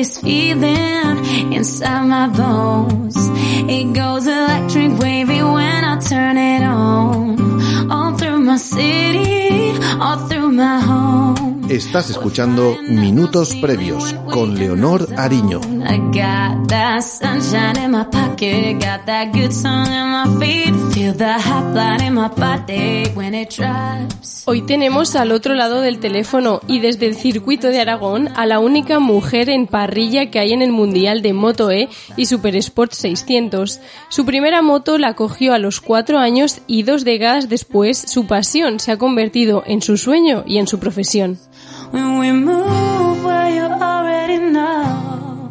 this feeling inside my bones. It goes electric wavy when I turn it on. All through my city, all through my home. Estás escuchando Minutos Previos con Leonor Ariño. Hoy tenemos al otro lado del teléfono y desde el circuito de Aragón a la única mujer en parrilla que hay en el Mundial de Moto E y Super Sport 600. Su primera moto la cogió a los cuatro años y dos décadas después su pasión se ha convertido en su sueño y en su profesión. When we move where you already know.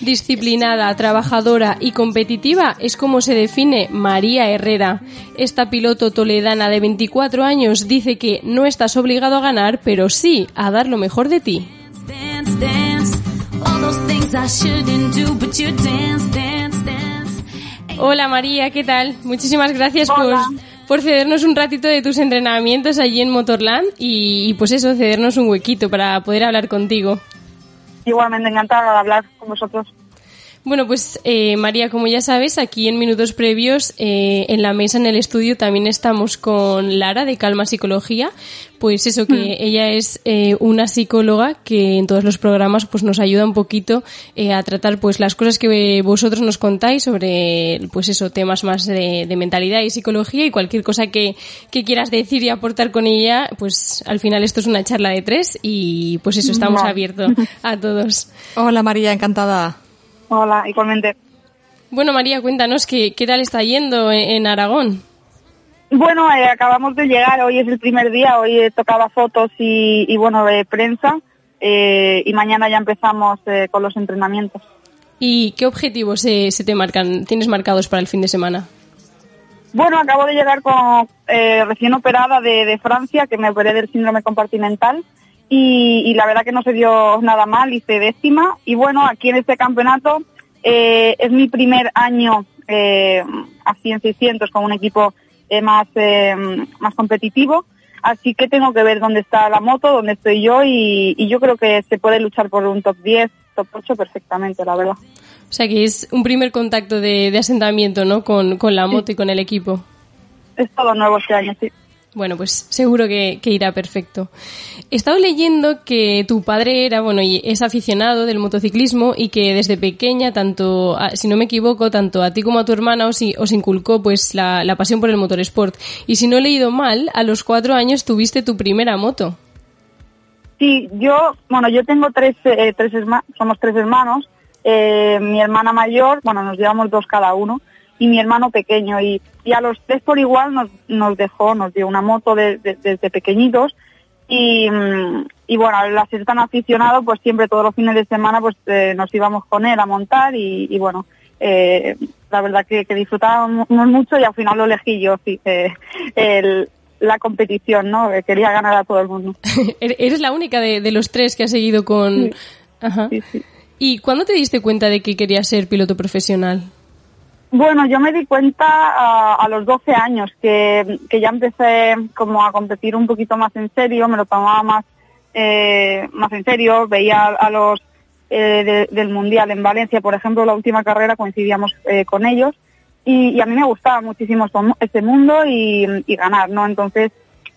Disciplinada, trabajadora y competitiva es como se define María Herrera. Esta piloto toledana de 24 años dice que no estás obligado a ganar, pero sí a dar lo mejor de ti. Dance, dance, all those things I shouldn't do, but you dance, dance, dance. Hola María, ¿qué tal? Muchísimas gracias Hola. por, por cedernos un ratito de tus entrenamientos allí en Motorland y, y pues eso, cedernos un huequito para poder hablar contigo. Igualmente encantada de hablar con vosotros. Bueno, pues eh, María, como ya sabes, aquí en minutos previos, eh, en la mesa, en el estudio, también estamos con Lara de Calma Psicología. Pues eso, que ella es eh, una psicóloga que en todos los programas pues nos ayuda un poquito eh, a tratar pues las cosas que vosotros nos contáis sobre pues eso, temas más de, de mentalidad y psicología y cualquier cosa que, que quieras decir y aportar con ella, pues al final esto es una charla de tres y pues eso, estamos Vale. abiertos a todos. Hola María, encantada. Hola, igualmente. Bueno, María, cuéntanos qué, qué tal está yendo en, en Aragón. Bueno, eh, acabamos de llegar, hoy es el primer día, hoy eh, tocaba fotos y, y, bueno, de prensa eh, y mañana ya empezamos eh, con los entrenamientos. ¿Y qué objetivos se, te marcan, tienes marcados para el fin de semana? Bueno, acabo de llegar con, eh, recién operada de, de Francia, que me operé del síndrome compartimental y, y la verdad que no se dio nada mal, hice décima y bueno, aquí en este campeonato eh, es mi primer año eh, así en 600 con un equipo eh, más, eh, más competitivo, así que tengo que ver dónde está la moto, dónde estoy yo y, y yo creo que se puede luchar por un top 10, top 8 perfectamente, la verdad. O sea que es un primer contacto de, de asentamiento, ¿no? Con, con la moto y con el equipo. Es todo nuevo este año, sí. Bueno, pues seguro que, irá perfecto. He estado leyendo que tu padre era, bueno, y es aficionado del motociclismo y que desde pequeña, tanto, si no me equivoco, tanto a ti como a tu hermana os, os inculcó pues la, pasión por el motorsport. Y si no he leído mal, a los cuatro años tuviste tu primera moto. Sí, yo, bueno, yo tengo tres, eh, tres somos tres hermanos. Eh, mi hermana mayor, bueno, nos llevamos dos cada uno y mi hermano pequeño y, y a los tres por igual nos, nos dejó, nos dio una moto de, de, desde pequeñitos y, y bueno, al ser tan aficionado pues siempre todos los fines de semana pues eh, nos íbamos con él a montar y, y bueno, eh, la verdad que, que, disfrutábamos mucho y al final lo elegí yo, sí, eh, el, la competición, ¿no? Quería ganar a todo el mundo. Eres la única de, de, los tres que ha seguido con... Sí. Ajá. Sí, sí. ¿Y cuándo te diste cuenta de que querías ser piloto profesional? Bueno, yo me di cuenta a, a los 12 años que, que, ya empecé como a competir un poquito más en serio, me lo tomaba más, eh, más en serio, veía a los eh, de, del Mundial en Valencia, por ejemplo, la última carrera coincidíamos eh, con ellos y, a mí me gustaba muchísimo este mundo y, y, ganar, ¿no? Entonces,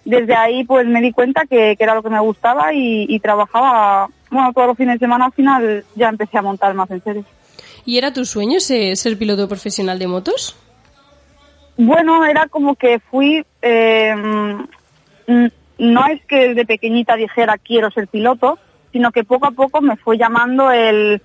desde ahí pues me di cuenta que, que era lo que me gustaba y, y trabajaba, bueno, todos los fines de semana al final ya empecé a montar más en serio. ¿Y era tu sueño ser, piloto profesional de motos? Bueno, era como que fui, eh, no es que desde pequeñita dijera quiero ser piloto, sino que poco a poco me fue llamando el,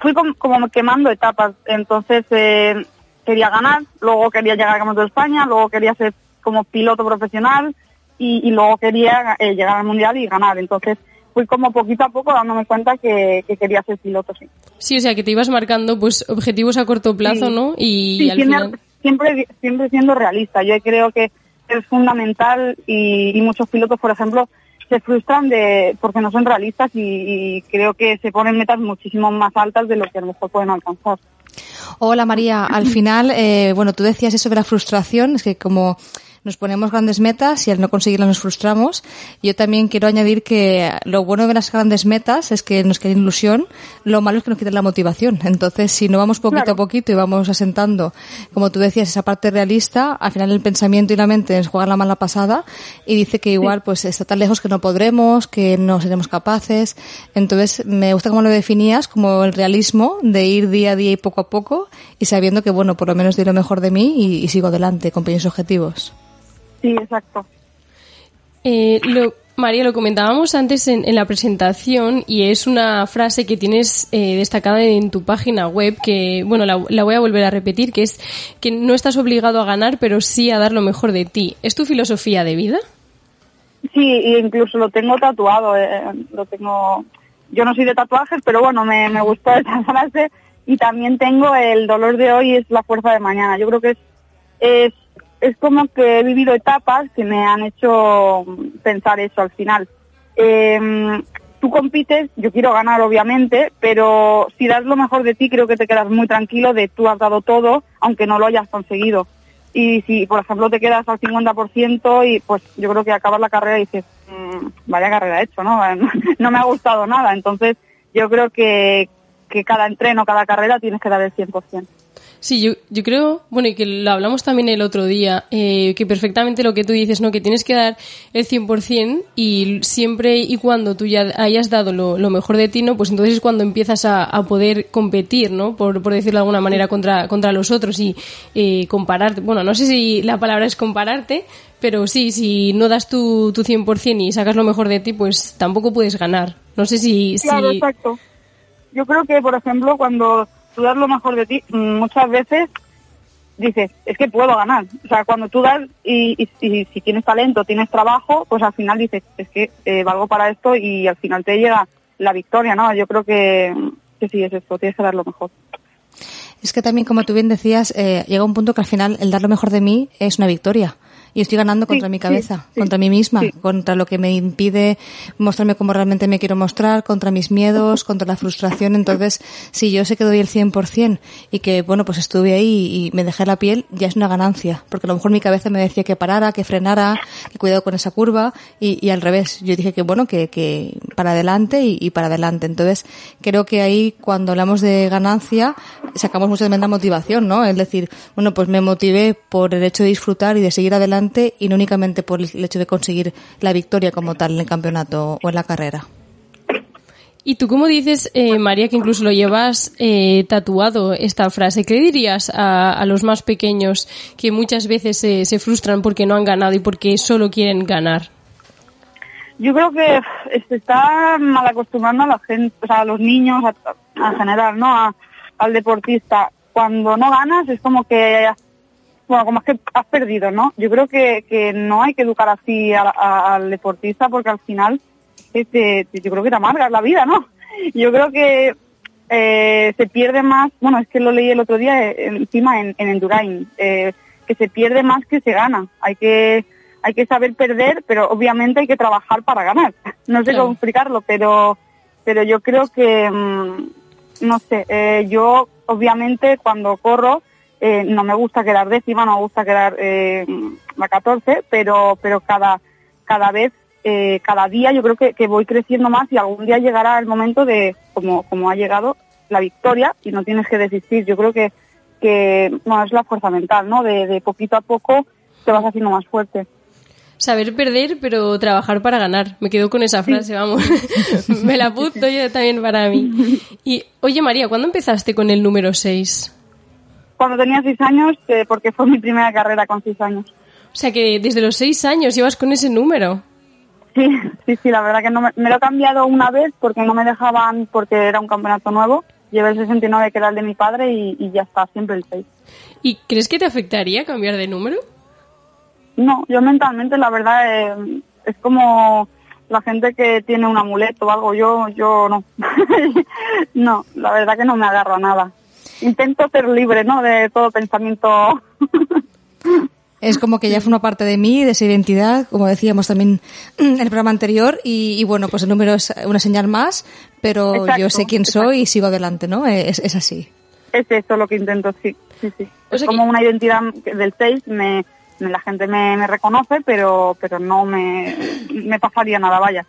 fui como, como quemando etapas, entonces eh, quería ganar, luego quería llegar a Moto de España, luego quería ser como piloto profesional y, y luego quería eh, llegar al mundial y ganar, entonces fui como poquito a poco dándome cuenta que, que, quería ser piloto, sí. Sí, o sea, que te ibas marcando pues objetivos a corto plazo, sí. ¿no? Y, sí, al siempre, final... siempre, siempre siendo realista. Yo creo que es fundamental y, y, muchos pilotos, por ejemplo, se frustran de porque no son realistas y, y, creo que se ponen metas muchísimo más altas de lo que a lo mejor pueden alcanzar. Hola María, al final, eh, bueno, tú decías eso de la frustración, es que como nos ponemos grandes metas y al no conseguirlas nos frustramos. Yo también quiero añadir que lo bueno de las grandes metas es que nos queda ilusión, lo malo es que nos quita la motivación. Entonces, si no vamos poquito a poquito y vamos asentando, como tú decías, esa parte realista, al final el pensamiento y la mente nos juegan la mala pasada y dice que igual pues está tan lejos que no podremos, que no seremos capaces. Entonces, me gusta cómo lo definías, como el realismo de ir día a día y poco a poco y sabiendo que, bueno, por lo menos doy lo mejor de mí y, y sigo adelante con pequeños objetivos. Sí, exacto. Eh, lo, María, lo comentábamos antes en, en, la presentación y es una frase que tienes eh, destacada en tu página web que, bueno, la, la, voy a volver a repetir, que es que no estás obligado a ganar, pero sí a dar lo mejor de ti. ¿Es tu filosofía de vida? Sí, incluso lo tengo tatuado, eh, lo tengo... Yo no soy de tatuajes, pero bueno, me, me gustó esa frase y también tengo el dolor de hoy es la fuerza de mañana. Yo creo que es, es es como que he vivido etapas que me han hecho pensar eso al final. Eh, tú compites, yo quiero ganar obviamente, pero si das lo mejor de ti creo que te quedas muy tranquilo de tú has dado todo, aunque no lo hayas conseguido. Y si, por ejemplo, te quedas al 50% y pues yo creo que acabas la carrera y dices, mmm, vaya carrera he hecho, ¿no? no me ha gustado nada. Entonces yo creo que, que cada entreno, cada carrera tienes que dar el 100%. Sí, yo, yo creo, bueno, y que lo hablamos también el otro día, eh, que perfectamente lo que tú dices, ¿no? Que tienes que dar el 100% y siempre y cuando tú ya hayas dado lo, mejor de ti, ¿no? Pues entonces es cuando empiezas a, a poder competir, ¿no? Por, por, decirlo de alguna manera, contra, contra los otros y eh, compararte. Bueno, no sé si la palabra es compararte, pero sí, si no das tu, tu 100% y sacas lo mejor de ti, pues tampoco puedes ganar. No sé si... Claro, si... exacto. Yo creo que, por ejemplo, cuando tú das lo mejor de ti, muchas veces dices, es que puedo ganar. O sea, cuando tú das y, y, y si tienes talento, tienes trabajo, pues al final dices, es que eh, valgo para esto y al final te llega la victoria, ¿no? Yo creo que, que sí es esto, tienes que dar lo mejor. Es que también, como tú bien decías, eh, llega un punto que al final el dar lo mejor de mí es una victoria y estoy ganando contra sí, mi cabeza, sí, sí, contra mí misma, contra lo que me impide mostrarme como realmente me quiero mostrar, contra mis miedos, contra la frustración. Entonces, si yo sé que doy el 100% y que, bueno, pues estuve ahí y me dejé la piel, ya es una ganancia. Porque a lo mejor mi cabeza me decía que parara, que frenara, que cuidado con esa curva y, y al revés. Yo dije que, bueno, que, que para adelante y, y, para adelante. Entonces, creo que ahí cuando hablamos de ganancia, sacamos mucho de la motivación, ¿no? Es decir, bueno, pues me motivé por el hecho de disfrutar y de seguir adelante y no únicamente por el hecho de conseguir la victoria como tal en el campeonato o en la carrera. Y tú, cómo dices, eh, María, que incluso lo llevas eh, tatuado esta frase, ¿qué dirías a, a, los más pequeños que muchas veces se, se frustran porque no han ganado y porque solo quieren ganar? Yo creo que se está mal acostumbrando a la gente, o sea, a los niños en general, ¿no? A, al deportista. Cuando no ganas es como que bueno, como es que has perdido, ¿no? Yo creo que, que no hay que educar así a, a, al deportista porque al final este, yo creo que te amargas la vida, ¿no? Yo creo que eh, se pierde más, bueno, es que lo leí el otro día eh, encima en, en Endurain, eh, que se pierde más que se gana. Hay que hay que saber perder, pero obviamente hay que trabajar para ganar. No sé cómo explicarlo, pero pero yo creo que, mmm, no sé, yo obviamente cuando corro eh, no me gusta quedar décima, no me gusta quedar eh, a 14, pero, pero cada, cada vez, eh, cada día yo creo que, que, voy creciendo más y algún día llegará el momento de, como, como ha llegado, la victoria y no tienes que desistir. Yo creo que, que bueno, es la fuerza mental, ¿no? De, de poquito a poco te vas haciendo más fuerte. Saber perder, pero trabajar para ganar. Me quedo con esa frase, vamos. Me la apunto yo también para mí. Y, oye María, ¿cuándo empezaste con el número 6? Cuando tenía seis años, eh, porque fue mi primera carrera con seis años. O sea que desde los seis años llevas con ese número. Sí, sí, sí, la verdad que no me, me, lo he cambiado una vez porque no me dejaban, porque era un campeonato nuevo. Llevé el 69 que era el de mi padre y, y ya está, siempre el 6. ¿Y crees que te afectaría cambiar de número? No, yo mentalmente la verdad eh, es como la gente que tiene un amuleto o algo, yo, yo no. no, la verdad que no me agarro a nada intento ser libre, ¿no? De todo pensamiento. Es como que ya forma parte de mí, de esa identidad, como decíamos también en el programa anterior, y, y bueno, pues el número es una señal más, pero exacto, yo sé quién exacto. soy y sigo adelante, ¿no? Es, es, así. Es eso lo que intento, sí, sí, sí. O sea es como que... una identidad del 6, me, la gente me, me reconoce, pero, pero no me, me pasaría nada, vaya.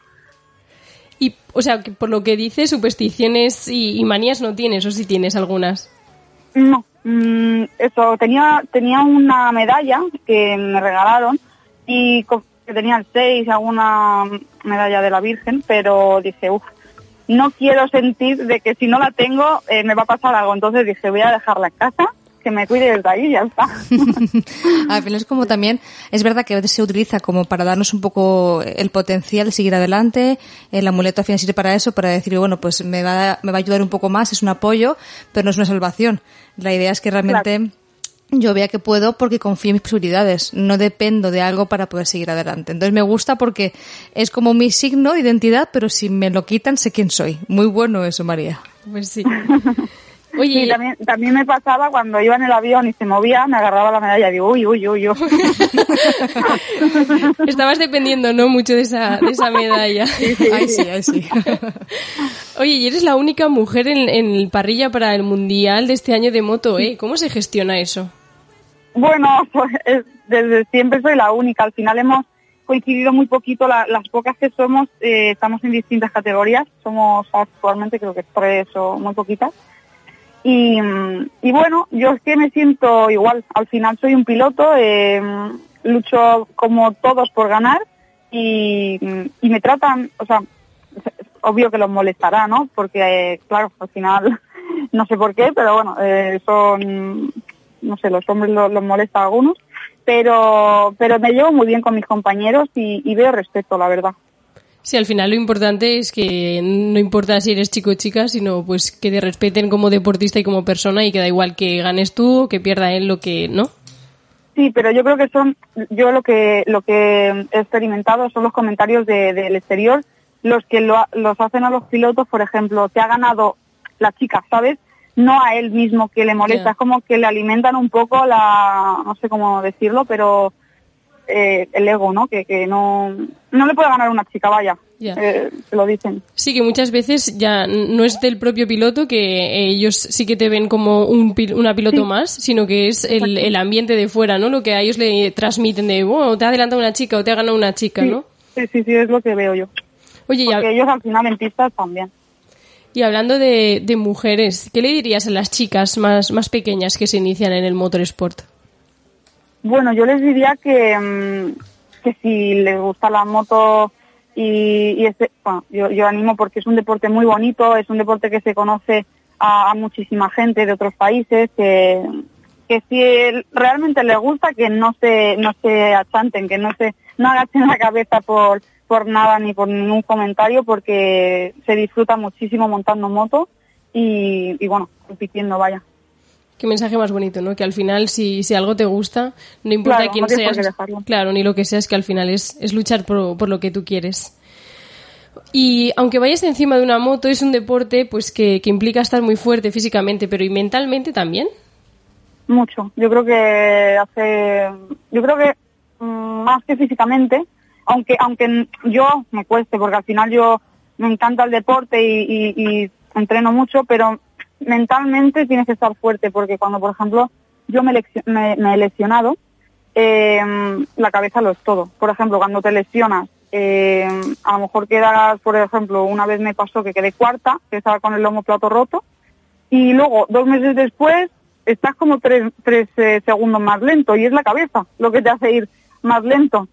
Y, o sea, que por lo que dices, supersticiones y, y manías no tienes, o si tienes algunas. No, mm, eso, tenía, tenía una medalla que me regalaron y que tenía el 6, alguna medalla de la Virgen, pero dije, uff, no quiero sentir de que si no la tengo eh, me va a pasar algo. Entonces dije, voy a dejarla en casa, que me cuide desde ahí y ya está. Al final es como también, es verdad que a veces se utiliza como para darnos un poco el potencial de seguir adelante, el amuleto al final sirve para eso, para decir, bueno, pues me va, me va a ayudar un poco más, es un apoyo, pero no es una salvación. La idea es que realmente yo vea que puedo porque confío en mis posibilidades, no dependo de algo para poder seguir adelante. Entonces me gusta porque es como mi signo de identidad, pero si me lo quitan sé quién soy. Muy bueno eso, María. Pues sí. Oye, Y también, también me pasaba cuando iba en el avión y se movía, me agarraba la medalla y digo, uy, uy, uy, uy. estabas dependiendo, ¿no? Mucho de esa, de esa medalla. Ay, sí, ay, sí. Oye, y eres la única mujer en, en parrilla para el Mundial de este año de moto, ¿eh? ¿Cómo se gestiona eso? Bueno, pues es- desde siempre soy la única. Al final hemos coincidido muy poquito. la- las pocas que somos, eh, estamos en distintas categorías. Somos actualmente creo que tres o muy poquitas. Y, bueno, yo es que me siento igual. Al final soy un piloto, eh, lucho como todos por ganar y, me tratan, o sea, obvio que los molestará, ¿no? Porque, claro, al final, no sé por qué, pero bueno, eh, son, no sé, los hombres lo- los, molesta a algunos, pero, pero me llevo muy bien con mis compañeros y veo respeto, la verdad. Sí, al final lo importante es que no importa si eres chico o chica, sino pues que te respeten como deportista y como persona y que da igual que ganes tú o que pierda él lo que, ¿no? Sí, pero yo creo que son, yo lo que lo que he experimentado son los comentarios de- del exterior, los que lo, los hacen a los pilotos, por ejemplo, te ha ganado la chica, ¿sabes? No a él mismo que le molesta, es como que le alimentan un poco la, no sé cómo decirlo, pero eh, el ego, ¿no? Que, que no, no le puede ganar una chica, vaya, Ya. eh, se lo dicen. Sí, que muchas veces ya no es del propio piloto, que ellos sí que te ven como un, pil- una piloto más, sino que es el, el ambiente de fuera, ¿no? Lo que a ellos le transmiten de, bueno, te ha adelantado una chica o te ha ganado una chica, Sí, ¿no? sí, sí, sí, es lo que veo yo. Oye, Porque ellos al final en pistas también. y hablando de, de mujeres, ¿qué le dirías a las chicas más, más pequeñas que se inician en el motorsport? Bueno, yo les diría que, mm, que si les gusta la moto y, este, bueno, yo, yo animo porque es un deporte muy bonito, es un deporte que se conoce a, muchísima gente de otros países, que, que si realmente les gusta que no se, no se achanten, que no se, no agachen la cabeza por, por nada ni por ningún comentario porque se disfruta muchísimo montando moto y, y bueno, compitiendo, vaya. Qué mensaje más bonito, ¿no? Que al final, si, si algo te gusta, no importa Claro, quién no seas. Claro, ni lo que seas, que al final es, es luchar por, por lo que tú quieres. Y aunque vayas encima de una moto, es un deporte pues que, que implica estar muy fuerte físicamente, pero y mentalmente también. Mucho. Yo creo que hace, yo creo que mm, más que físicamente, aunque aunque yo me cueste, porque al final yo me encanta el deporte y, y- y entreno mucho, pero mentalmente tienes que estar fuerte, porque cuando, por ejemplo, yo me, he lesionado, eh, la cabeza lo es todo. Por ejemplo, cuando te lesionas, eh, a lo mejor quedas, por ejemplo, una vez me pasó que quedé cuarta, que estaba con el lomo plato roto, y luego, dos meses después, estás como tres, tres eh, segundos más lento y es la cabeza lo que te hace ir más lento.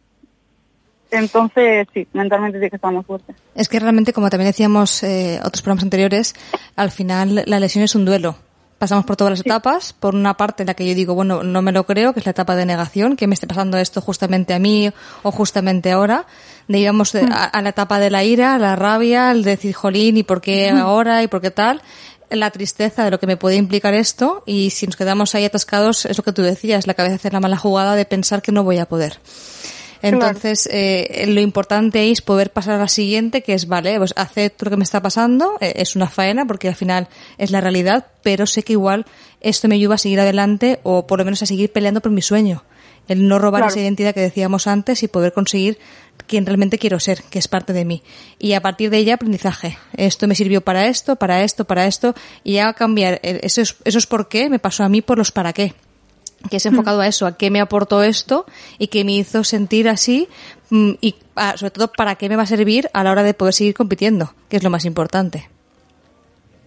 Entonces, sí, mentalmente tienes que estar muy fuerte. Es que realmente, como también decíamos eh, otros programas anteriores, al final la lesión es un duelo. Pasamos por todas las etapas. Por una parte, la que yo digo, bueno, no me lo creo, que es la etapa de negación, que me esté pasando esto justamente a mí o justamente ahora. De íbamos de- a, a la etapa de la ira, la rabia, el decir, jolín, ¿y por qué ahora? ¿Y por qué tal? La tristeza de lo que me puede implicar esto. Y si nos quedamos ahí atascados, es lo que tú decías, la cabeza hace la mala jugada de pensar que no voy a poder. Entonces, eh, lo importante es poder pasar a la siguiente, que es, vale, pues acepto lo que me está pasando, eh, es una faena porque al final es la realidad, pero sé que igual esto me ayuda a seguir adelante o por lo menos a seguir peleando por mi sueño. El no robar Claro. esa identidad que decíamos antes y poder conseguir quien realmente quiero ser, que es parte de mí. Y a partir de ella, aprendizaje. Esto me sirvió para esto, para esto, para esto, y ya cambiar el- esos, esos por qué me pasó a mí por los para qué. Que es enfocado a eso, a qué me aportó esto y qué me hizo sentir así mm, y ah, sobre todo para qué me va a servir a la hora de poder seguir compitiendo, que es lo más importante.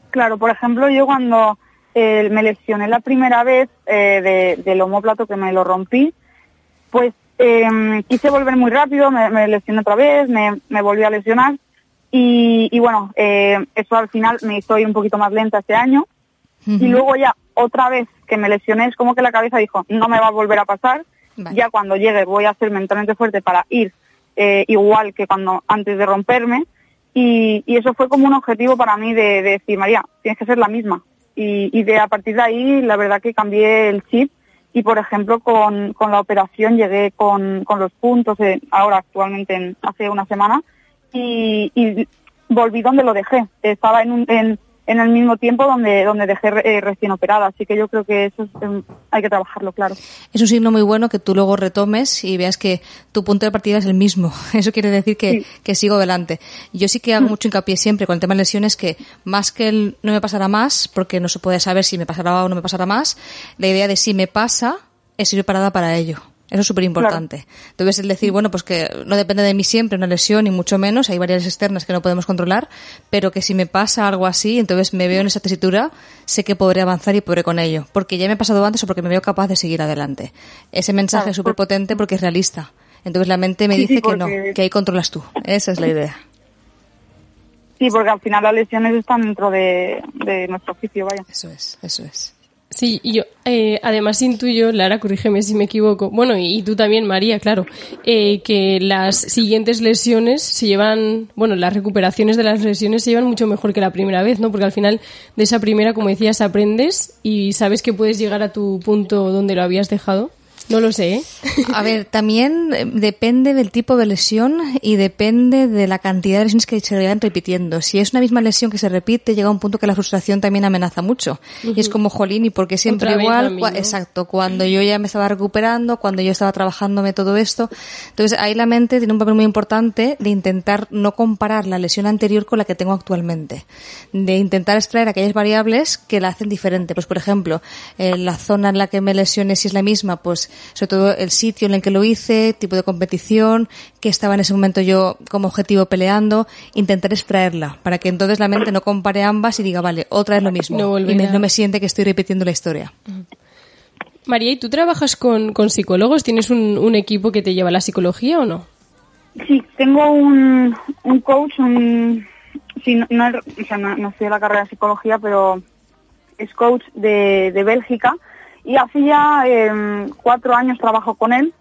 Claro, por ejemplo, yo cuando eh, me lesioné la primera vez eh, de, del homóplato que me lo rompí, pues eh, quise volver muy rápido, me, me lesioné otra vez, me, me volví a lesionar y, y bueno, eh, eso al final me hizo ir un poquito más lenta este año y luego ya otra vez que me lesioné es como que la cabeza dijo, no me va a volver a pasar, Vale. ya cuando llegue voy a ser mentalmente fuerte para ir eh, igual que cuando antes de romperme y, y eso fue como un objetivo para mí de, de decir, María, tienes que ser la misma. Y, y de a partir de ahí, la verdad que cambié el chip y, por ejemplo, con, con la operación llegué con, con los puntos, eh, ahora actualmente en- hace una semana, y, y volví donde lo dejé. Estaba en, un, en, en el mismo tiempo donde, donde dejé eh, recién operada, así que yo creo que eso es, em, hay que trabajarlo, claro. Es un signo muy bueno que tú luego retomes y veas que tu punto de partida es el mismo. Eso quiere decir que, Sí. que sigo adelante. Yo sí que hago mucho hincapié siempre con el tema de lesiones que más que el no me pasará más, porque no se puede saber si me pasará o no me pasará más, la idea de si me pasa es ir preparada para ello. Eso es súper importante. Entonces, el decir, bueno, pues que no depende de mí siempre una lesión, ni mucho menos, hay variables externas que no podemos controlar, pero que si me pasa algo así, entonces me veo en esa tesitura, sé que podré avanzar y podré con ello. Porque ya me ha pasado antes o porque me veo capaz de seguir adelante. Ese mensaje Claro, es súper potente porque es realista. Entonces la mente me Sí, dice sí, que no, que ahí controlas tú. Esa es la idea. Sí, porque al final las lesiones están dentro de, de nuestro oficio, vaya. Eso es, eso es. Sí, y yo eh, además intuyo, Lara, corrígeme si me equivoco, bueno, y, y tú también, María, claro, eh, que las siguientes lesiones se llevan, bueno, las recuperaciones de las lesiones se llevan mucho mejor que la primera vez, ¿no? Porque al final de esa primera, como decías, aprendes y sabes que puedes llegar a tu punto donde lo habías dejado. No lo sé, ¿eh? A ver, también eh, depende del tipo de lesión y depende de la cantidad de lesiones que se vayan repitiendo. Si es una misma lesión que se repite, llega un punto que la frustración también amenaza mucho. Y es como, jolín, ¿y por qué siempre Otra igual? Exacto, cuando yo ya me estaba recuperando, cuando yo estaba trabajándome todo esto. Entonces, ahí la mente tiene un papel muy importante de intentar no comparar la lesión anterior con la que tengo actualmente. De intentar extraer aquellas variables que la hacen diferente. Pues, por ejemplo, eh, la zona en la que me lesioné, si es la misma, pues, sobre todo el sitio en el que lo hice, tipo de competición, que estaba en ese momento yo como objetivo peleando, intentar extraerla, para que entonces la mente no compare ambas y diga, vale, otra es lo mismo. No y me- no me siente que estoy repitiendo la historia. María, ¿y tú trabajas con, con psicólogos? ¿Tienes un, un equipo que te lleva a la psicología o no? Sí, tengo un, un coach, un, sí, no, no, es- o sea, no, no estudié la carrera de psicología, pero es coach de, de Bélgica y hace ya eh, cuatro años trabajo con él,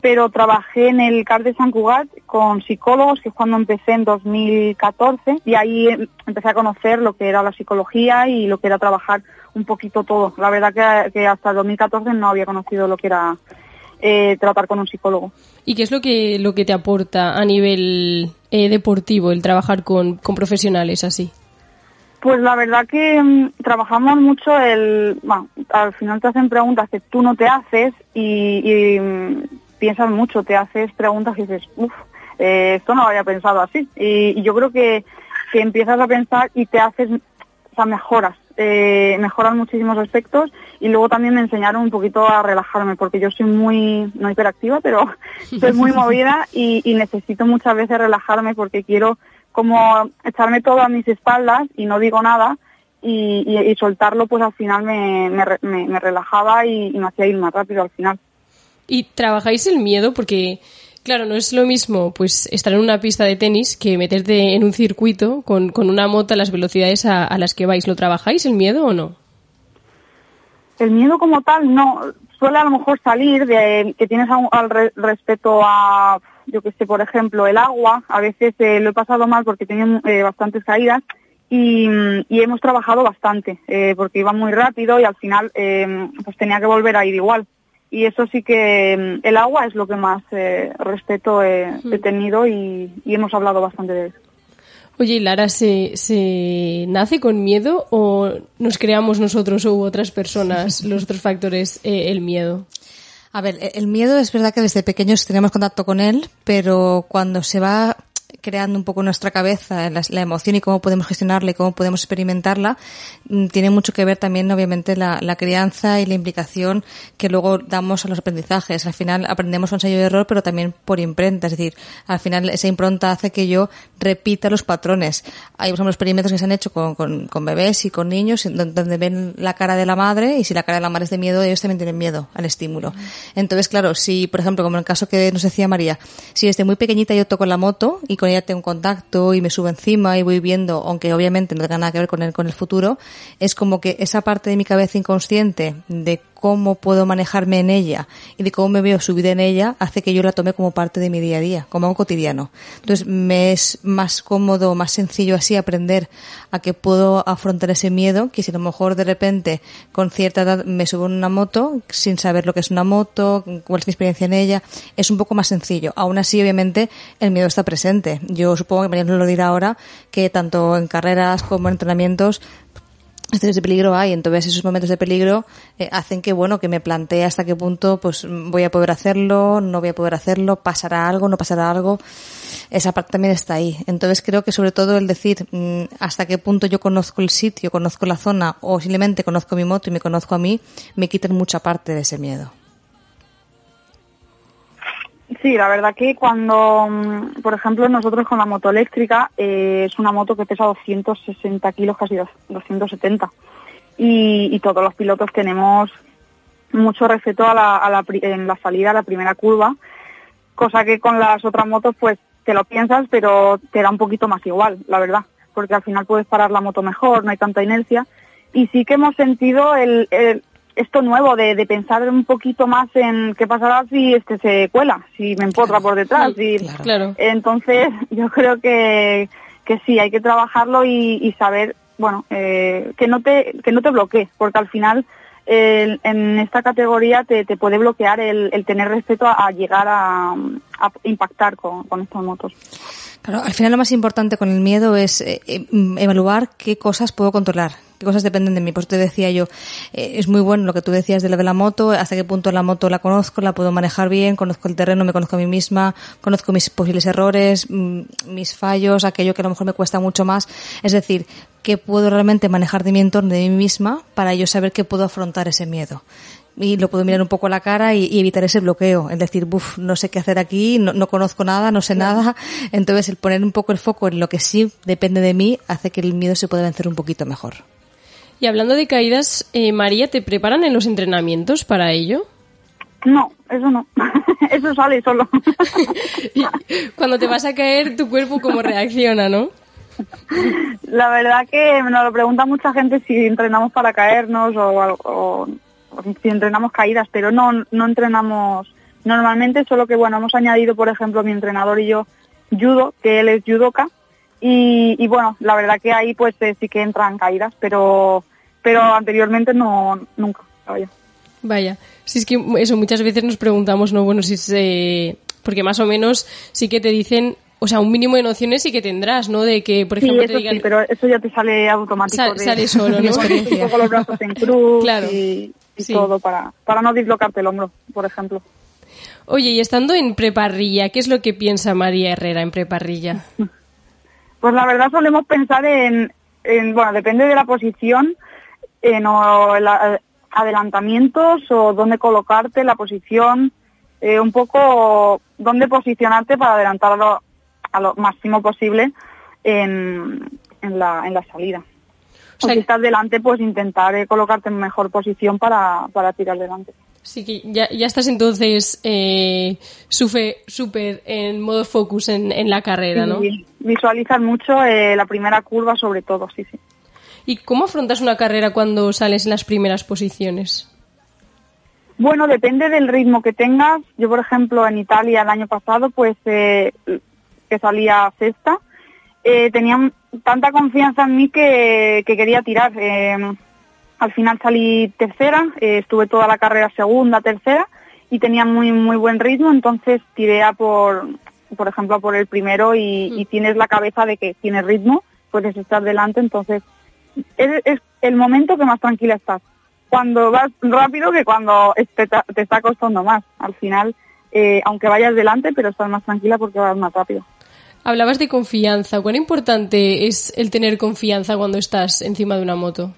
pero trabajé en el CAR de San Cugat con psicólogos, que es cuando empecé en 2014, y ahí eh, empecé a conocer lo que era la psicología y lo que era trabajar un poquito todo. La verdad que, que hasta 2014 no había conocido lo que era eh, tratar con un psicólogo. ¿Y qué es lo que, lo que te aporta a nivel eh, deportivo el trabajar con, con profesionales así? Pues la verdad que mm, trabajamos mucho el... Bueno, al final te hacen preguntas que tú no te haces y, mm, piensas mucho, te haces preguntas y dices, uff, esto no lo había pensado así. Y, yo creo que, que empiezas a pensar y te haces, o sea, mejoras, eh, mejoras muchísimos aspectos y luego también me enseñaron un poquito a relajarme porque yo soy muy, no hiperactiva, pero soy muy movida y necesito muchas veces relajarme porque quiero como echarme todo a mis espaldas y no digo nada y, y- y soltarlo pues al final me, me, me- me relajaba y, y me hacía ir más rápido al final. ¿Y trabajáis el miedo? Porque, claro, no es lo mismo pues estar en una pista de tenis que meterte en un circuito con, con una moto a las velocidades a, a las que vais. ¿Lo trabajáis el miedo o no? El miedo como tal no suele a lo mejor salir de que tienes a- al re- respecto a, yo que sé, por ejemplo, el agua. A veces eh, lo he pasado mal porque tenía eh, bastantes caídas y, mm, y hemos trabajado bastante eh, porque iba muy rápido y al final eh, pues tenía que volver a ir igual. Y eso sí que mm, el agua es lo que más eh, respeto he, he tenido y, y hemos hablado bastante de eso. Oye, ¿y Lara, ¿se, ¿se nace con miedo o nos creamos nosotros u otras personas, los otros factores, el miedo? A ver, el miedo es verdad que desde pequeños tenemos contacto con él, pero cuando se va creando un poco nuestra cabeza la, la emoción y cómo podemos gestionarla y cómo podemos experimentarla, mm, tiene mucho que ver también, obviamente, la, la crianza y la implicación que luego damos a los aprendizajes. Al final aprendemos con ensayo y error, pero también por imprenta. Es decir, al final esa impronta hace que yo repita los patrones. Hay, por ejemplo, experimentos que se han hecho con, con, con bebés y con niños donde, donde ven la cara de la madre y si la cara de la madre es de miedo, ellos también tienen miedo al estímulo. Entonces, claro, si, por ejemplo, como en el caso que nos decía María, si desde muy pequeñita yo toco la moto y con ella tengo contacto y me subo encima y voy viendo, aunque obviamente no tenga nada que ver con el, con el futuro, es como que esa parte de mi cabeza inconsciente de cómo puedo manejarme en ella y de cómo me veo subida en ella hace que yo la tome como parte de mi día a día, como algo cotidiano. Entonces me es más cómodo, más sencillo así aprender a que puedo afrontar ese miedo, que si a lo mejor de repente con cierta edad me subo en una moto sin saber lo que es una moto, cuál es mi experiencia en ella, es un poco más sencillo. Aún así, obviamente, el miedo está presente. Yo supongo que María nos lo dirá ahora, que tanto en carreras como en entrenamientos situaciones de peligro hay, entonces esos momentos de peligro eh, hacen que bueno que me plantee hasta qué punto pues voy a poder hacerlo, no voy a poder hacerlo, pasará algo, no pasará algo, esa parte también está ahí. Entonces creo que sobre todo el decir mm, hasta qué punto yo conozco el sitio, conozco la zona o simplemente conozco mi moto y me conozco a mí, me quitan mucha parte de ese miedo. Sí, la verdad que cuando, mm, por ejemplo, nosotros con la moto eléctrica, eh, es una moto que pesa 260 kilos, casi 270. Y, todos los pilotos tenemos mucho respeto a la, a la, en la salida a la primera curva, cosa que con las otras motos pues te lo piensas, pero te da un poquito más igual, la verdad, porque al final puedes parar la moto mejor, no hay tanta inercia. Y sí que hemos sentido el esto nuevo de, de, pensar un poquito más en qué pasará si este se cuela, si me empotra por detrás. Sí, y, claro. Entonces, yo creo que, que sí, hay que trabajarlo y, y saber, bueno, eh, que no te que no te bloquee, porque al final eh, en esta categoría te, te puede bloquear el, el tener respeto a, a llegar a, a, impactar con, con estas motos. Claro, al final lo más importante con el miedo es eh, evaluar qué cosas puedo controlar, qué cosas dependen de mí. Pues te decía yo, eh, es muy bueno lo que tú decías de la de la moto, hasta qué punto la moto la conozco, la puedo manejar bien, conozco el terreno, me conozco a mí misma, conozco mis posibles errores, mm, mis fallos, aquello que a lo mejor me cuesta mucho más. Es decir, qué puedo realmente manejar de mi entorno, de mí misma, para yo saber que puedo afrontar ese miedo y lo puedo mirar un poco a la cara y, y, evitar ese bloqueo, es decir, buf, no sé qué hacer aquí, no, no conozco nada, no sé claro. nada. Entonces, el poner un poco el foco en lo que sí depende de mí hace que el miedo se pueda vencer un poquito mejor. Y hablando de caídas, eh, María, ¿te preparan en los entrenamientos para ello? No, eso no. eso sale solo. Cuando te vas a caer, tu cuerpo cómo reacciona, ¿no? La verdad que nos lo pregunta mucha gente si entrenamos para caernos o, o si entrenamos caídas, pero no, no entrenamos normalmente, solo que bueno, hemos añadido, por ejemplo, mi entrenador y yo judo, que él es judoka, y, y bueno, la verdad que ahí pues eh, sí que entran caídas, pero pero anteriormente no, nunca, vaya. Vaya, si es que eso muchas veces nos preguntamos, no, bueno, si se... Porque más o menos sí que te dicen o sea, un mínimo de nociones sí que tendrás, ¿no? De que, por ejemplo, sí, eso te digan... Sí, pero eso ya te sale automático. Sal, de, sale solo, los brazos en cruz claro. y, y sí. todo para, para no dislocarte el hombro, por ejemplo. Oye, y estando en preparrilla, ¿qué es lo que piensa María Herrera en preparrilla? Pues la verdad solemos pensar en, en bueno, depende de la posición, en o la, adelantamientos o dónde colocarte, la posición, eh, un poco dónde posicionarte para adelantarlo a lo máximo posible en, en, la, en la salida. O, sea, si estás delante, pues intentar eh, colocarte en mejor posición para, para tirar delante. Sí, que ya, ya estás entonces eh, súper en modo focus en, en la carrera, ¿no? Sí, visualizar mucho eh, la primera curva sobre todo, sí, sí. ¿Y cómo afrontas una carrera cuando sales en las primeras posiciones? Bueno, depende del ritmo que tengas. Yo, por ejemplo, en Italia el año pasado, pues eh, que salía sexta, eh, tenía tanta confianza en mí que, que quería tirar. Eh, al final salí tercera, eh, estuve toda la carrera segunda, tercera y tenía muy muy buen ritmo, entonces tiré a por, por ejemplo, a por el primero y, mm. y tienes la cabeza de que tienes ritmo, puedes estar delante, entonces es, es, el momento que más tranquila estás. Cuando vas rápido que cuando te, te está costando más. Al final, eh, aunque vayas delante, pero estás más tranquila porque vas más rápido. Hablabas de confianza. ¿Cuán importante es el tener confianza cuando estás encima de una moto?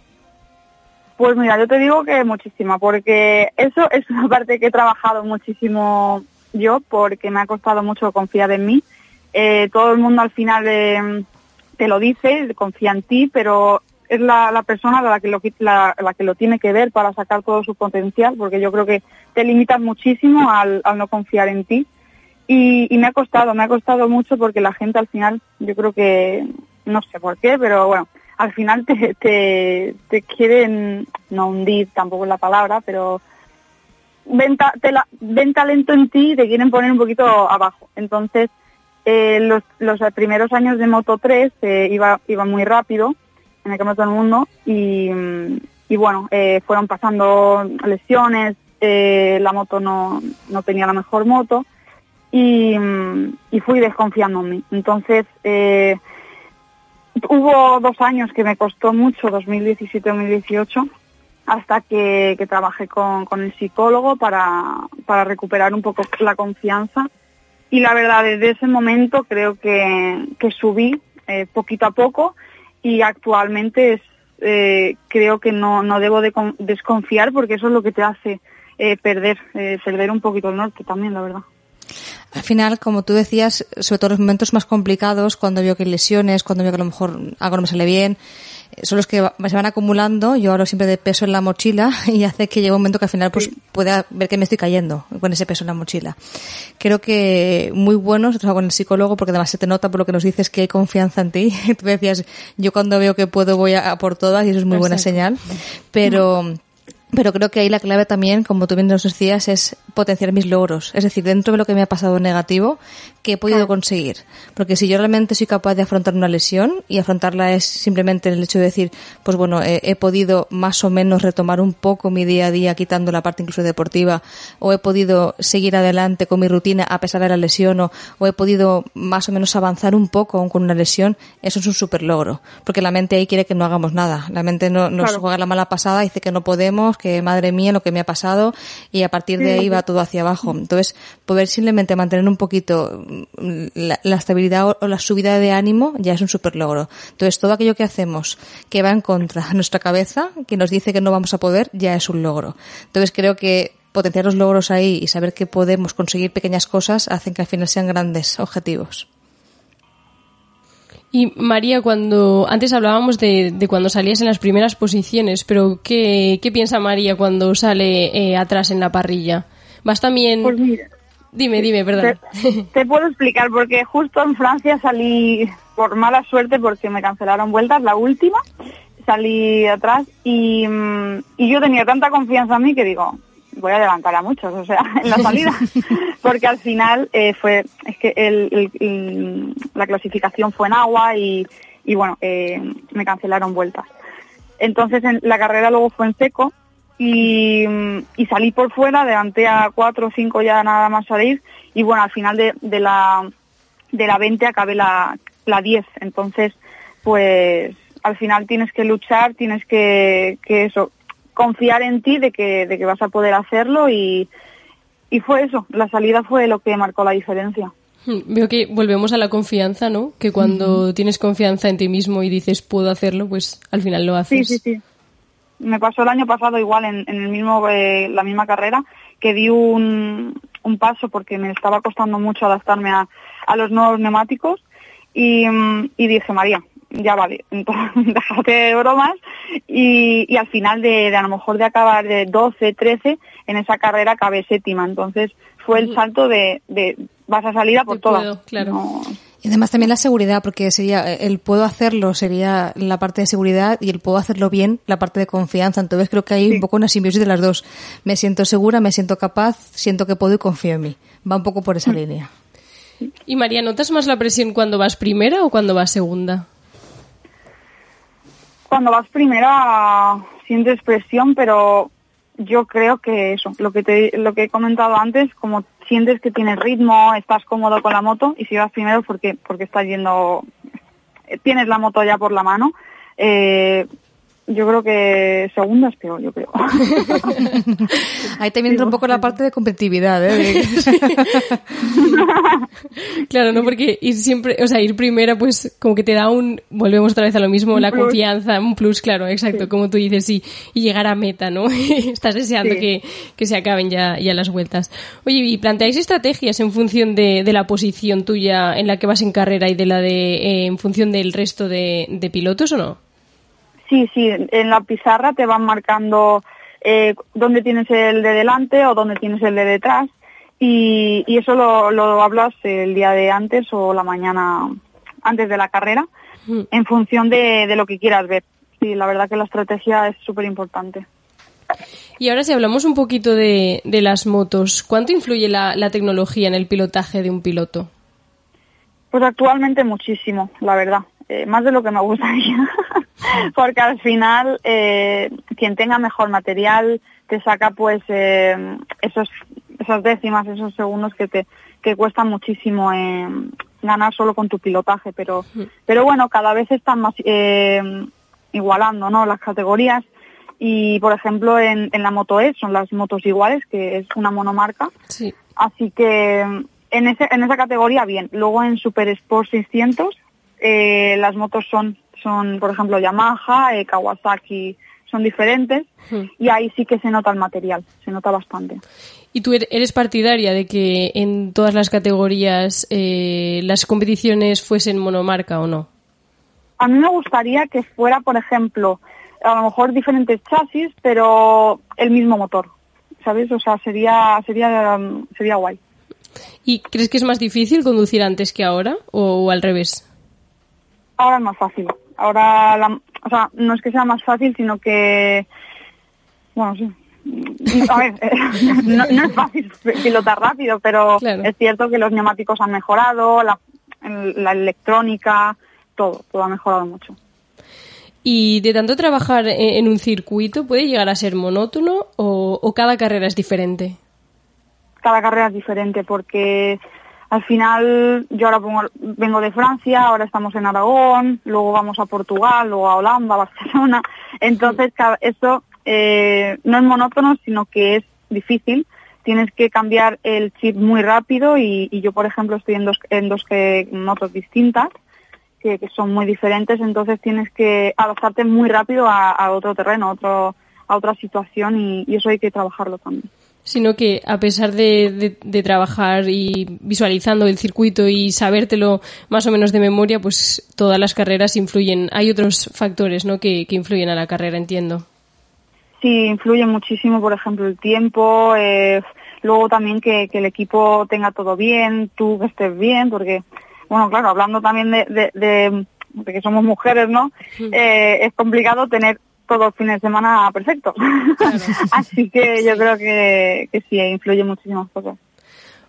Pues mira, yo te digo que muchísima, porque eso es una parte que he trabajado muchísimo yo, porque me ha costado mucho confiar en mí. Eh, todo el mundo al final eh, te lo dice, confía en ti, pero es la, persona la que, lo, la, que lo tiene que ver para sacar todo su potencial, porque yo creo que te limitas muchísimo al, no confiar en ti. Y, y, me ha costado, me ha costado mucho porque la gente al final, yo creo que, no sé por qué, pero bueno, al final te, te, quieren, no hundir tampoco es la palabra, pero ven, ven talento en ti y te quieren poner un poquito abajo. Entonces, eh, los, los primeros años de Moto 3 eh, iba, iba muy rápido en el Campeonato del Mundo y, y bueno, eh, fueron pasando lesiones, eh, la moto no, no tenía la mejor moto y, y fui desconfiando en mí. Entonces, eh, Hubo dos años que me costó mucho, 2017-2018, hasta que, trabajé con, el psicólogo para, recuperar un poco la confianza. Y la verdad, desde ese momento creo que, subí eh, poquito a poco y actualmente eh, creo que no, debo de desconfiar porque eso es lo que te hace perder, perder un poquito el norte también, la verdad. Al final, como tú decías, sobre todo los momentos más complicados, cuando veo que hay lesiones, cuando veo que a lo mejor algo no me sale bien, eh, son los que se van acumulando. Yo hablo siempre de peso en la mochila y hace que llegue un momento que al final pues pueda ver que me estoy cayendo con ese peso en la mochila. Creo que muy bueno con el psicólogo porque además se te nota por lo que nos dices que hay confianza en ti. Tú decías, yo cuando veo que puedo voy a, por todas y eso es muy buena señal. Pero pero creo que ahí la clave también, como tú bien nos decías, es potenciar mis logros. Es decir, dentro de lo que me ha pasado negativo, ¿qué he podido conseguir? Porque si yo realmente soy capaz de afrontar una lesión y afrontarla es simplemente el hecho de decir, pues bueno, he, podido más o menos retomar un poco mi día a día quitando la parte incluso deportiva, o he podido seguir adelante con mi rutina a pesar de la lesión, o, he podido más o menos avanzar un poco con una lesión, eso es un super logro. Porque la mente ahí quiere que no hagamos nada. La mente no, nos juega la mala pasada, dice que no podemos, que madre mía lo que me ha pasado y a partir de ahí va todo hacia abajo. Entonces, poder simplemente mantener un poquito mm, la, estabilidad o, la subida de ánimo ya es un super logro. Entonces, todo aquello que hacemos que va en contra de nuestra cabeza, que nos dice que no vamos a poder, ya es un logro. Entonces, creo que potenciar los logros ahí y saber que podemos conseguir pequeñas cosas hacen que al final sean grandes objetivos. Y María, cuando antes hablábamos de, cuando salías en las primeras posiciones, pero ¿qué, piensa María cuando sale eh, atrás en la parrilla? ¿Vas también...? Pues mira, dime, dime, perdón. Te, puedo explicar, porque justo en Francia salí por mala suerte porque me cancelaron vueltas, la última, salí atrás y, mm, y yo tenía tanta confianza en mí que digo, voy a levantar a muchos, o sea, en la salida, porque al final eh, fue, es que el, la clasificación fue en agua y, y bueno, eh, me cancelaron vueltas. Entonces en, la carrera luego fue en seco y, y salí por fuera, adelanté a cuatro o cinco ya nada más salir y bueno, al final de, de la de la 20 acabé la, la 10, entonces pues al final tienes que luchar, tienes que, que eso, confiar en ti de que, de que vas a poder hacerlo y, y fue eso, la salida fue lo que marcó la diferencia. Hmm, veo que volvemos a la confianza, ¿no? Que cuando tienes confianza en ti mismo y dices puedo hacerlo, pues al final lo haces. Sí, sí, sí. Me pasó el año pasado igual en, en el mismo, eh, la misma carrera, que di un, un paso porque me estaba costando mucho adaptarme a, a los nuevos neumáticos y, y dije, María, ya vale, entonces déjate de bromas y, y al final de, de, a lo mejor de acabar de 12, 13, en esa carrera acabé séptima, entonces fue el salto de, de vas a salir a por todas. Claro. Y además también la seguridad, porque sería el puedo hacerlo sería la parte de seguridad y el puedo hacerlo bien la parte de confianza. Entonces creo que hay un poco una simbiosis de las dos. Me siento segura, me siento capaz, siento que puedo y confío en mí. Va un poco por esa mm. línea. Y María, ¿notas más la presión cuando vas primera o cuando vas segunda? cuando vas primera sientes presión, pero yo creo que eso, lo que lo que he comentado antes, como sientes que tienes ritmo, estás cómodo con la moto y si vas primero porque porque estás yendo, tienes la moto ya por la mano, eh, yo creo que segunda es peor, yo creo. Ahí también entra un poco la parte de competitividad, ¿eh? claro, ¿no? Porque ir siempre, o sea, ir primera, pues como que te da un, volvemos otra vez a lo mismo, Un la plus. confianza, un plus, claro, exacto, como tú dices, y, y llegar a meta, ¿no? Estás deseando Sí. que, que se acaben ya, ya las vueltas. Oye, ¿y planteáis estrategias en función de, de la posición tuya en la que vas en carrera y de la de, eh, en función del resto de, de pilotos o no? Sí, sí, en la pizarra te van marcando eh, dónde tienes el de delante o dónde tienes el de detrás y, y eso lo, lo hablas el día de antes o la mañana antes de la carrera Mm. en función de, de lo que quieras ver. Sí, la verdad que la estrategia es súper importante. Y ahora si hablamos un poquito de, de las motos, ¿cuánto influye la, la tecnología en el pilotaje de un piloto? Pues actualmente muchísimo, la verdad. Eh, más de lo que me gustaría. Porque al final, eh, quien tenga mejor material te saca pues eh, esos, esas décimas, esos segundos que te que cuestan muchísimo eh, ganar solo con tu pilotaje. Pero, pero bueno, cada vez están más igualando ¿no? las categorías. Y por ejemplo, en, en la Moto E son las motos iguales, que es una monomarca. Sí. Así que en, ese, en esa categoría bien. Luego en Super Sport 600 eh, las motos son, son, por ejemplo, Yamaha, eh, Kawasaki, son diferentes Hmm. y ahí sí que se nota el material, se nota bastante. ¿Y tú er- eres partidaria de que en todas las categorías eh, las competiciones fuesen monomarca o no? A mí me gustaría que fuera, por ejemplo, a lo mejor diferentes chasis, pero el mismo motor, ¿sabes? O sea, sería, sería, sería guay. ¿Y crees que es más difícil conducir antes que ahora o, o al revés? Ahora es más fácil. Ahora, la- o sea, no es que sea más fácil, sino que, bueno, sí. A ver, eh, no, no es fácil pilotar rápido, pero Claro. es cierto que los neumáticos han mejorado, la, la electrónica, todo, todo ha mejorado mucho. ¿Y de tanto trabajar e- en un circuito puede llegar a ser monótono o, o cada carrera es diferente? Cada carrera es diferente porque al final yo ahora pongo- vengo de Francia, ahora estamos en Aragón, luego vamos a Portugal, luego a Holanda, a Barcelona. Entonces, eso eh, no es monótono, sino que es difícil. Tienes que cambiar el chip muy rápido y, y yo, por ejemplo, estoy en dos, en dos que, motos distintas que, que son muy diferentes, entonces tienes que adaptarte muy rápido a, a otro terreno, a, otro, a otra situación y, y eso hay que trabajarlo también. Sino que a pesar de, de- de trabajar y visualizando el circuito y sabértelo más o menos de memoria, pues todas las carreras influyen. Hay otros factores ¿no? que, que influyen a la carrera, entiendo. Sí, influye muchísimo, por ejemplo, el tiempo, eh, luego también que, que el equipo tenga todo bien, tú que estés bien, porque, bueno, claro, hablando también de, de, de- de que somos mujeres, ¿no? Eh, es complicado tener todo fin de semana perfecto. Así que yo creo que, que sí, influye muchísimas cosas.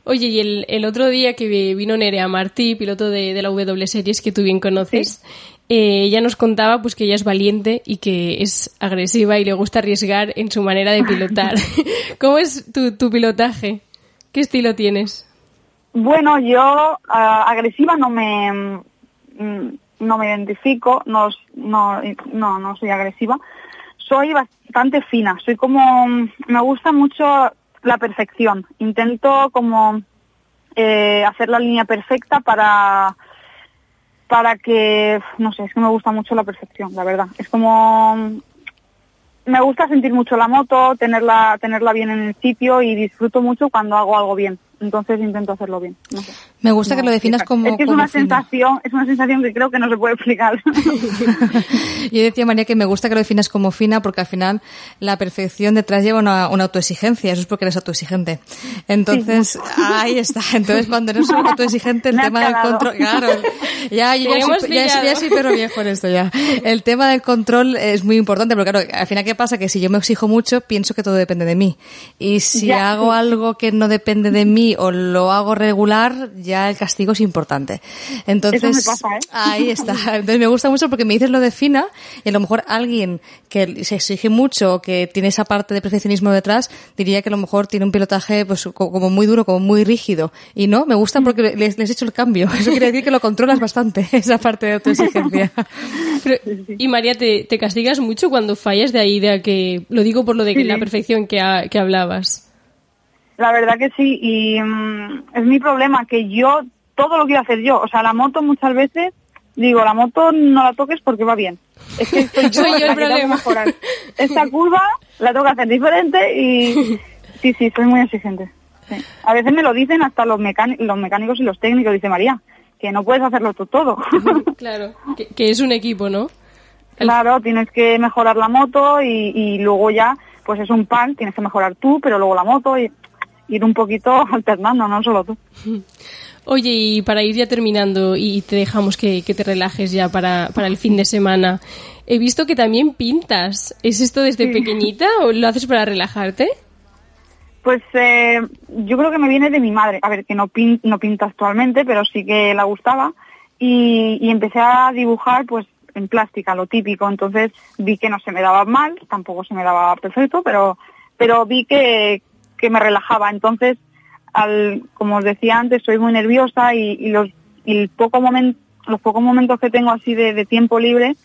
Oye, y el, el otro día que vino Nerea Martí, piloto de, de la W Series que tú bien conoces, eh, ella nos contaba pues que ella es valiente y que es agresiva y le gusta arriesgar en su manera de pilotar. ¿Cómo es tu, tu pilotaje? ¿Qué estilo tienes? Bueno, yo ah, agresiva no me mm, no me identifico, no, no, no, no soy agresiva. Soy bastante fina, soy como, me gusta mucho la perfección. Intento como eh, hacer la línea perfecta para para que, no sé, es que me gusta mucho la perfección, la verdad. Es como, me gusta sentir mucho la moto, tenerla, tenerla bien en el sitio y disfruto mucho cuando hago algo bien. Entonces intento hacerlo bien. No sé. Me gusta que lo definas como, Es que es una fina. sensación, es una sensación que creo que no se puede explicar. Yo decía, María, que me gusta que lo definas como fina porque al final la perfección detrás lleva una, una autoexigencia. Eso es porque eres autoexigente. Entonces, ahí está. Entonces, cuando eres un autoexigente, el Me tema del control... Claro. Ya, yo ya, soy, ya, soy perro viejo en esto ya. El tema del control es muy importante porque, claro, al final, ¿qué pasa? Que si yo me exijo mucho, pienso que todo depende de mí. Y si Ya, hago algo que no depende de mí mí o lo hago regular, ya el castigo es importante. Entonces, Eso me pasa, ¿eh? ahí está. Entonces me gusta mucho porque me dices lo de fina y a lo mejor alguien que se exige mucho, que tiene esa parte de perfeccionismo detrás, diría que a lo mejor tiene un pilotaje pues co- como muy duro, como muy rígido. Y no, me gusta porque les, les he hecho el cambio. Eso quiere decir que lo controlas bastante, esa parte de autoexigencia. Pero- y María, ¿te, te castigas mucho cuando fallas de ahí, de a que, lo digo por lo de que Sí. la perfección que, ha- que hablabas? La verdad que sí, y mm, es mi problema, que yo todo lo quiero hacer yo. O sea, la moto muchas veces, digo, la moto no la toques porque va bien. Es que soy yo, Soy yo el problema. Esta curva la tengo que hacer diferente y sí, sí, soy muy exigente. Sí. A veces me lo dicen hasta los, los mecánicos y los técnicos, dice María, que no puedes hacerlo tú todo. Claro. Que, que es un equipo, ¿no? El- Claro, tienes que mejorar la moto y, y luego ya, pues es un pan, tienes que mejorar tú, pero luego la moto y ir un poquito alternando, no solo tú. Oye, y para ir ya terminando y te dejamos que, que te relajes ya para, para el fin de semana, he visto que también pintas. ¿Es esto desde pequeñita o lo haces para relajarte? Pues eh, yo creo que me viene de mi madre, a ver, que no, pin- no pinta actualmente, pero sí que la gustaba, y, y empecé a dibujar pues en plástica, lo típico, entonces vi que no se me daba mal, tampoco se me daba perfecto, pero, pero vi que, que me relajaba, entonces, al, como os decía antes, soy muy nerviosa y, y los, y el poco momen- los pocos momentos que tengo así de, de tiempo libre,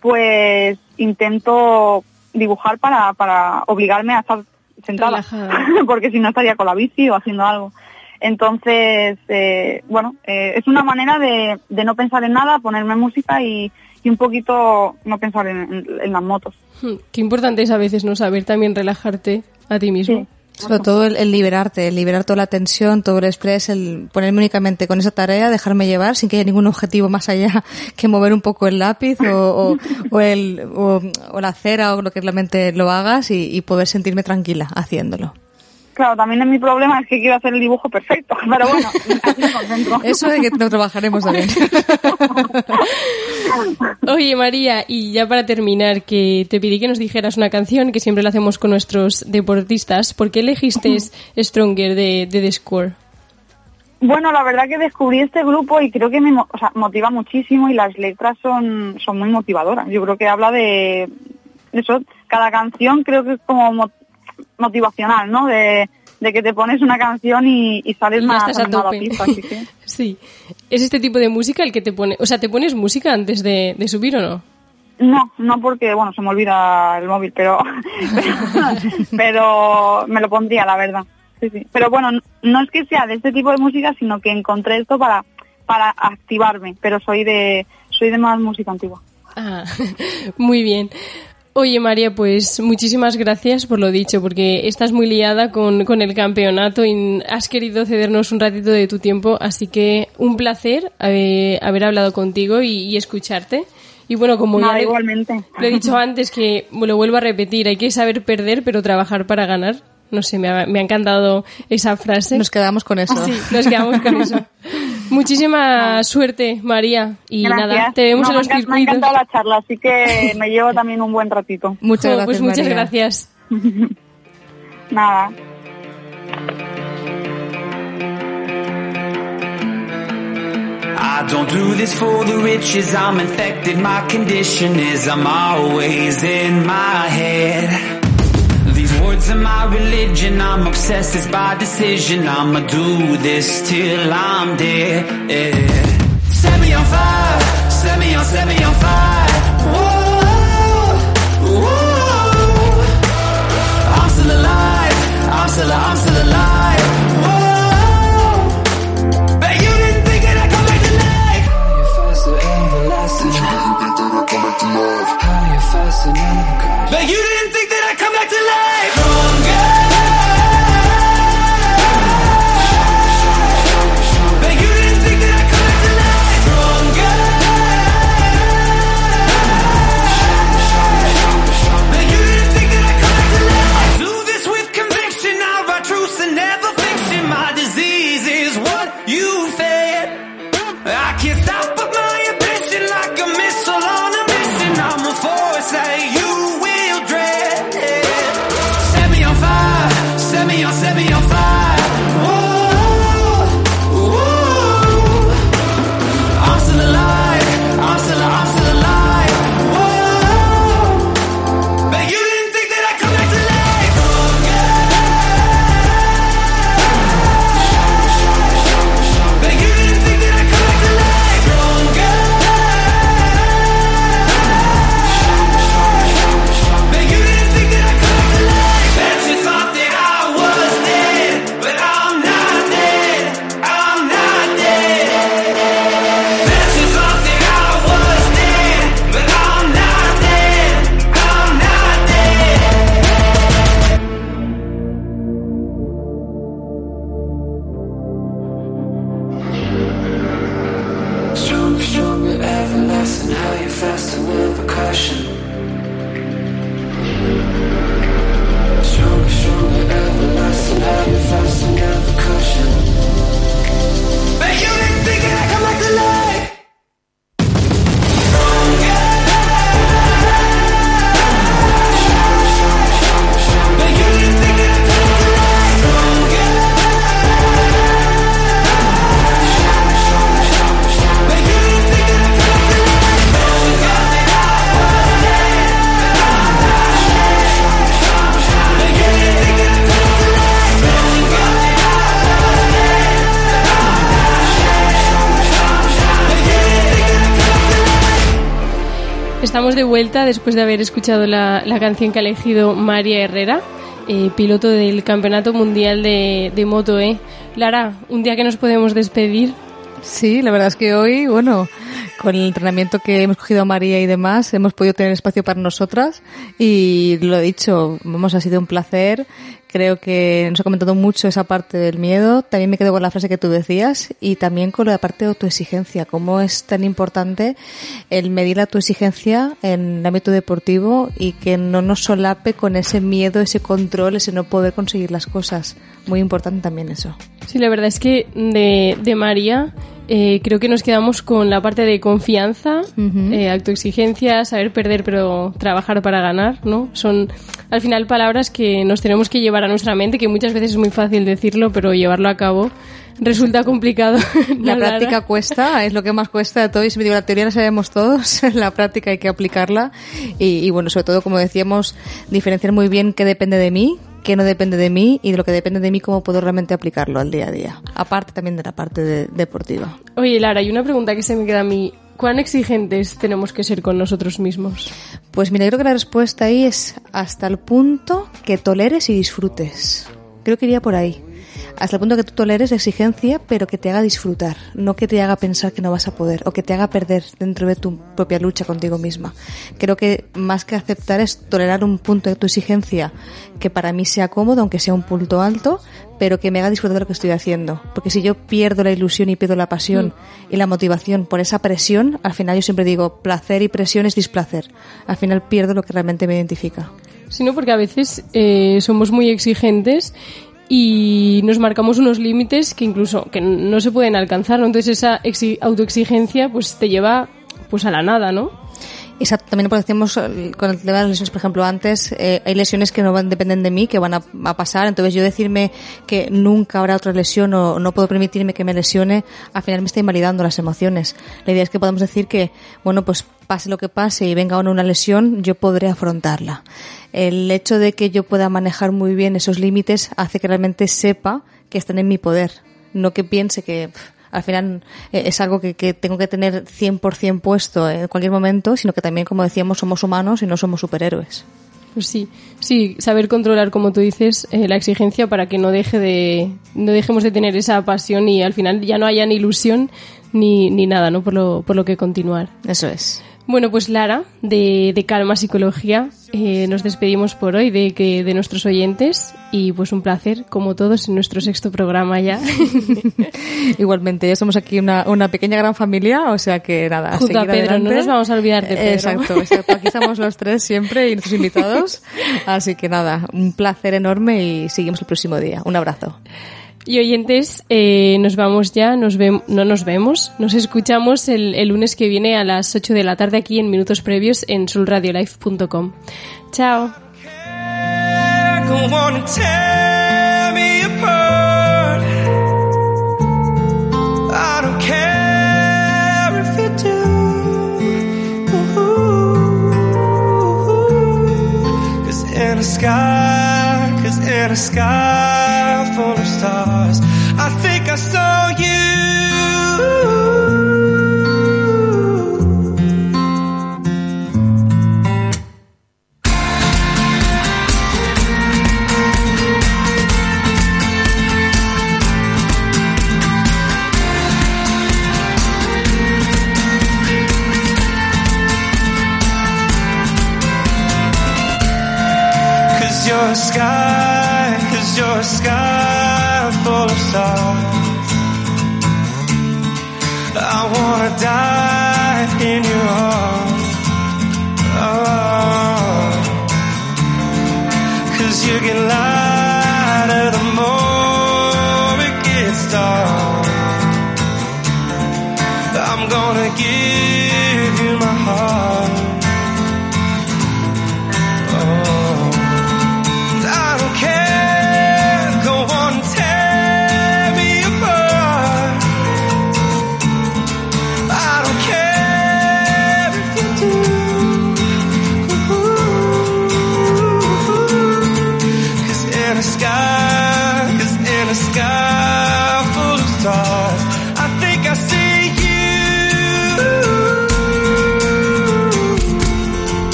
pues intento dibujar para, para obligarme a estar sentada, porque si no estaría con la bici o haciendo algo. Entonces, eh, bueno, eh, es una manera de, de no pensar en nada, ponerme música y, y un poquito no pensar en, en- en las motos. Hmm, Qué importante es a veces no saber también relajarte a ti mismo. Sí. Sobre todo el, el liberarte, el liberar toda la tensión, todo el estrés, el ponerme únicamente con esa tarea, dejarme llevar sin que haya ningún objetivo más allá que mover un poco el lápiz o, o, o el, o, o la cera o lo que realmente lo hagas y, y poder sentirme tranquila haciéndolo. Claro, también es mi problema es que quiero hacer el dibujo perfecto, pero bueno, así me concentro. Eso de que lo trabajaremos también. Oye, María, y ya para terminar, que te pedí que nos dijeras una canción que siempre la hacemos con nuestros deportistas. ¿Por qué elegiste Stronger de, de The Score? Bueno, la verdad que descubrí este grupo y creo que me mo- o sea, motiva muchísimo y las letras son, son muy motivadoras. Yo creo que habla de eso, cada canción creo que es como mo- motivacional, ¿no? De, de que te pones una canción y, y sales Y más estás a pista, así que... sí. ¿Es este tipo de música el que te pone... O sea, ¿te pones música antes de, de subir o no? No, no porque, bueno, se me olvida el móvil, pero, pero, pero me lo pondría, la verdad. Sí, sí. Pero bueno, no- no es que sea de este tipo de música, sino que encontré esto para, para activarme, pero soy de, soy de más música antigua. Ah, muy bien. Oye, María, pues muchísimas gracias por lo dicho, porque estás muy liada con, con el campeonato y has querido cedernos un ratito de tu tiempo, así que un placer eh, haber hablado contigo y, y escucharte. Y bueno, como Nada, ya igualmente. le he dicho antes que lo vuelvo a repetir, hay que saber perder, pero trabajar para ganar. No sé, me ha, me ha encantado esa frase. Nos quedamos con eso. Sí, nos quedamos con eso. Muchísima suerte, María. Y Gracias. nada, te vemos No, en los me, encan- me ha circuitos. encantado la charla, así que me llevo también un buen ratito. Muchas Jo, gracias. Pues muchas María. gracias. Nada. I don't do this for the riches, I'm infected. My condition is I'm always in my head. Words are my religion, I'm obsessed, it's by decision. I'ma do this till I'm dead. Set me on fire, set me on, set me on fire. Whoa, whoa. I'm still alive, I'm still, I'm still alive. Después de haber escuchado la, la canción que ha elegido María Herrera, eh, piloto del Campeonato Mundial de, de Moto E. Lara, un día que nos podemos despedir. Sí, la verdad es que hoy, bueno, con el entrenamiento que hemos cogido a María y demás, hemos podido tener espacio para nosotras y lo he dicho, vamos, ha sido un placer. Creo que nos ha comentado mucho esa parte del miedo. También me quedo con la frase que tú decías y también con la parte de autoexigencia. Cómo es tan importante el medir la autoexigencia en el ámbito deportivo y que no nos solape con ese miedo, ese control, ese no poder conseguir las cosas. Muy importante también eso. Sí, la verdad es que de, de María eh, creo que nos quedamos con la parte de confianza, eh, autoexigencia, saber perder pero trabajar para ganar, ¿no? Son al final palabras que nos tenemos que llevar a nuestra mente, que muchas veces es muy fácil decirlo, pero llevarlo a cabo resulta complicado. La práctica cuesta, es lo que más cuesta de todo. Y siempre digo, la teoría la sabemos todos, la práctica hay que aplicarla. Y, y bueno, sobre todo, como decíamos, diferenciar muy bien qué depende de mí, qué no depende de mí y de lo que depende de mí, cómo puedo realmente aplicarlo al día a día. Aparte también de la parte de- deportiva. Oye, Lara, hay una pregunta que se me queda a mí. ¿Cuán exigentes tenemos que ser con nosotros mismos? Pues mira, creo que la respuesta ahí es hasta el punto que toleres y disfrutes. Creo que iría por ahí. Hasta el punto que tú toleres la exigencia, pero que te haga disfrutar, no que te haga pensar que no vas a poder o que te haga perder dentro de tu propia lucha contigo misma. Creo que más que aceptar es tolerar un punto de tu exigencia que para mí sea cómodo, aunque sea un punto alto, pero que me haga disfrutar de lo que estoy haciendo. Porque si yo pierdo la ilusión y pierdo la pasión y la motivación por esa presión, al final yo siempre digo, placer y presión es displacer. Al final pierdo lo que realmente me identifica. Sino porque a veces eh, somos muy exigentes y nos marcamos unos límites que incluso que no se pueden alcanzar, ¿no? Entonces esa exi- autoexigencia pues te lleva pues a la nada, ¿no? Exacto, también porque decíamos eh, con el tema de las lesiones, por ejemplo, antes eh, hay lesiones que no van, dependen de mí, que van a, pasar, entonces yo decirme que nunca habrá otra lesión o no puedo permitirme que me lesione, al final me está invalidando las emociones. La idea es que podamos decir que, bueno, pues pase lo que pase y venga una lesión, yo podré afrontarla. El hecho de que yo pueda manejar muy bien esos límites hace que realmente sepa que están en mi poder, no que piense que al final eh, es algo que, que tengo que tener 100% puesto en cualquier momento, sino que también, como decíamos, somos humanos y no somos superhéroes. Pues sí, sí, saber controlar, como tú dices, eh, la exigencia para que no deje de, no dejemos de tener esa pasión y al final ya no haya ni ilusión ni, ni nada, ¿no? Por lo, por lo que continuar. Eso es. Bueno, pues Lara, de, de Calma Psicología, eh, nos despedimos por hoy de, que, de nuestros oyentes y pues un placer, como todos, en nuestro sexto programa ya. Igualmente, ya somos aquí una, una pequeña gran familia, o sea que nada. Junto a Pedro, no nos vamos a olvidar de Pedro. Exacto, exacto. Aquí estamos los tres siempre y nuestros invitados. Así que nada, un placer enorme y seguimos el próximo día. Un abrazo. Y oyentes, eh, nos vamos ya, nos vem- no nos vemos, nos escuchamos el, lunes que viene a las 8 de la tarde aquí en Minutos Previos en sulradiolife.com. Chao. In a sky full of stars, I think I saw